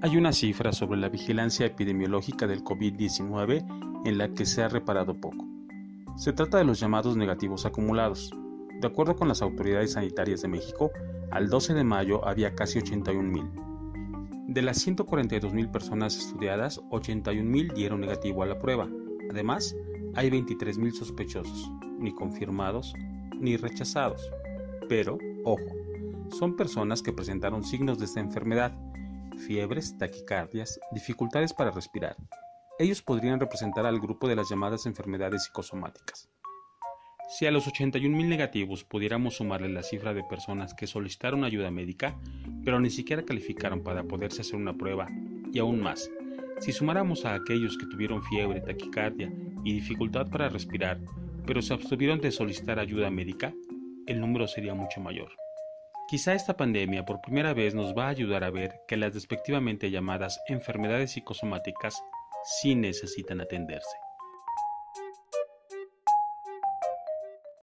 Hay una cifra sobre la vigilancia epidemiológica del COVID-19 en la que se ha reparado poco. Se trata de los llamados negativos acumulados. De acuerdo con las autoridades sanitarias de México, al 12 de mayo había casi 81.000. De las 142.000 personas estudiadas, 81.000 dieron negativo a la prueba. Además, hay 23.000 sospechosos, ni confirmados ni rechazados. Pero, ojo, son personas que presentaron signos de esta enfermedad, fiebres, taquicardias, dificultades para respirar. Ellos podrían representar al grupo de las llamadas enfermedades psicosomáticas. Si a los 81.000 negativos pudiéramos sumarle la cifra de personas que solicitaron ayuda médica, pero ni siquiera calificaron para poderse hacer una prueba, y aún más, si sumáramos a aquellos que tuvieron fiebre, taquicardia y dificultad para respirar, pero se abstuvieron de solicitar ayuda médica, el número sería mucho mayor. Quizá esta pandemia por primera vez nos va a ayudar a ver que las despectivamente llamadas enfermedades psicosomáticas sí necesitan atenderse.